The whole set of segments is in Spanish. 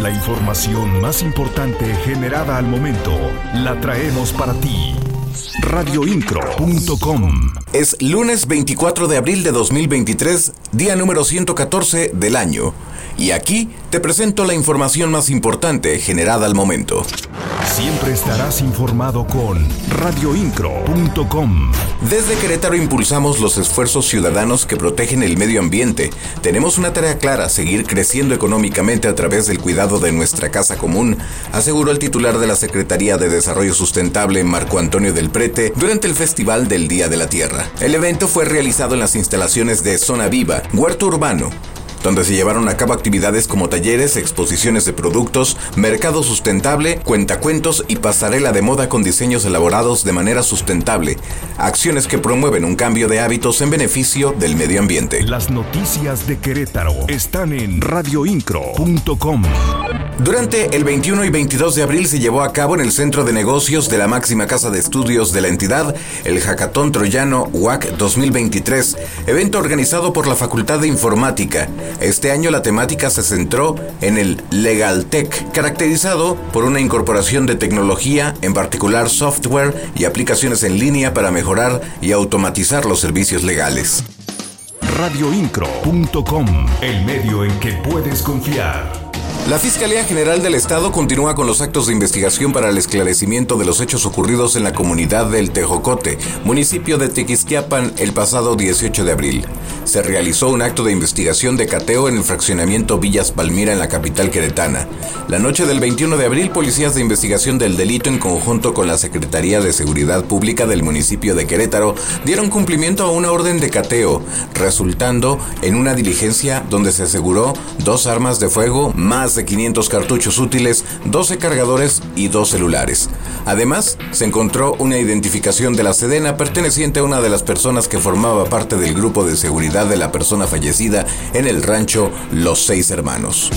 La información más importante generada al momento la traemos para ti. Radioincro.com Es lunes 24 de abril de 2023, día número 114 del año. Y aquí te presento la información más importante generada al momento. Siempre estarás informado con radioincro.com. Desde Querétaro impulsamos los esfuerzos ciudadanos que protegen el medio ambiente. Tenemos una tarea clara, seguir creciendo económicamente a través del cuidado de nuestra casa común, aseguró el titular de la Secretaría de Desarrollo Sustentable, Marco Antonio del Prete, durante el Festival del Día de la Tierra. El evento fue realizado en las instalaciones de Zona Viva, Huerto Urbano, donde se llevaron a cabo actividades como talleres, exposiciones de productos, mercado sustentable, cuentacuentos y pasarela de moda con diseños elaborados de manera sustentable, acciones que promueven un cambio de hábitos en beneficio del medio ambiente. Las noticias de Querétaro están en radioincro.com. Durante el 21 y 22 de abril se llevó a cabo en el Centro de Negocios de la máxima casa de estudios de la entidad el Hackathon Troyano WAC 2023, evento organizado por la Facultad de Informática. Este año la temática se centró en el Legal Tech, caracterizado por una incorporación de tecnología, en particular software y aplicaciones en línea para mejorar y automatizar los servicios legales. Radioincro.com, el medio en que puedes confiar. La Fiscalía General del Estado continúa con los actos de investigación para el esclarecimiento de los hechos ocurridos en la comunidad del Tejocote, municipio de Tequisquiapan, el pasado 18 de abril. Se realizó un acto de investigación de cateo en el fraccionamiento Villas Palmira en la capital queretana. La noche del 21 de abril, policías de investigación del delito en conjunto con la Secretaría de Seguridad Pública del municipio de Querétaro dieron cumplimiento a una orden de cateo, resultando en una diligencia donde se aseguró dos armas de fuego, más de 500 cartuchos útiles, 12 cargadores y dos celulares. Además, se encontró una identificación de la Sedena perteneciente a una de las personas que formaba parte del grupo de seguridad de la persona fallecida en el rancho Los Seis Hermanos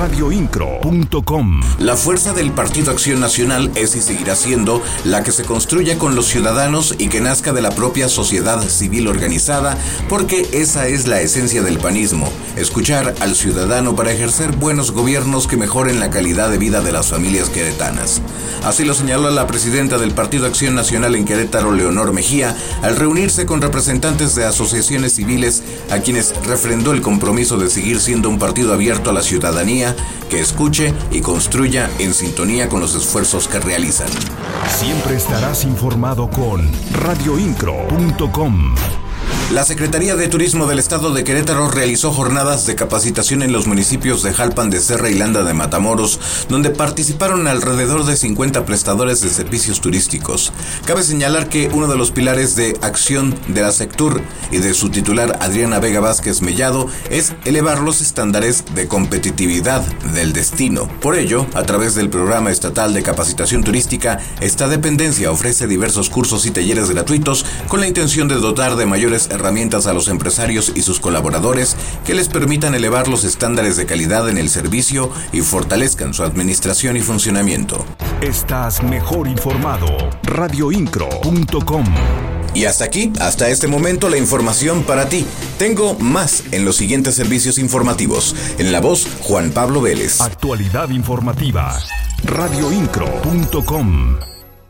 radioincro.com. La fuerza del Partido Acción Nacional es y seguirá siendo la que se construya con los ciudadanos y que nazca de la propia sociedad civil organizada, porque esa es la esencia del panismo, escuchar al ciudadano para ejercer buenos gobiernos que mejoren la calidad de vida de las familias queretanas. Así lo señaló la presidenta del Partido Acción Nacional en Querétaro, Leonor Mejía, al reunirse con representantes de asociaciones civiles a quienes refrendó el compromiso de seguir siendo un partido abierto a la ciudadanía que escuche y construya en sintonía con los esfuerzos que realizan. Siempre estarás informado con radioincro.com. La Secretaría de Turismo del Estado de Querétaro realizó jornadas de capacitación en los municipios de Jalpan de Serra y Landa de Matamoros, donde participaron alrededor de 50 prestadores de servicios turísticos. Cabe señalar que uno de los pilares de acción de la Sectur y de su titular Adriana Vega Vázquez Mellado es elevar los estándares de competitividad del destino. Por ello, a través del programa estatal de capacitación turística, esta dependencia ofrece diversos cursos y talleres gratuitos con la intención de dotar de mayores herramientas a los empresarios y sus colaboradores que les permitan elevar los estándares de calidad en el servicio y fortalezcan su administración y funcionamiento. Estás mejor informado. Radioincro.com y hasta aquí, hasta este momento, la información para ti. Tengo más en los siguientes servicios informativos. En la voz, Juan Pablo Vélez. Actualidad informativa. Radioincro.com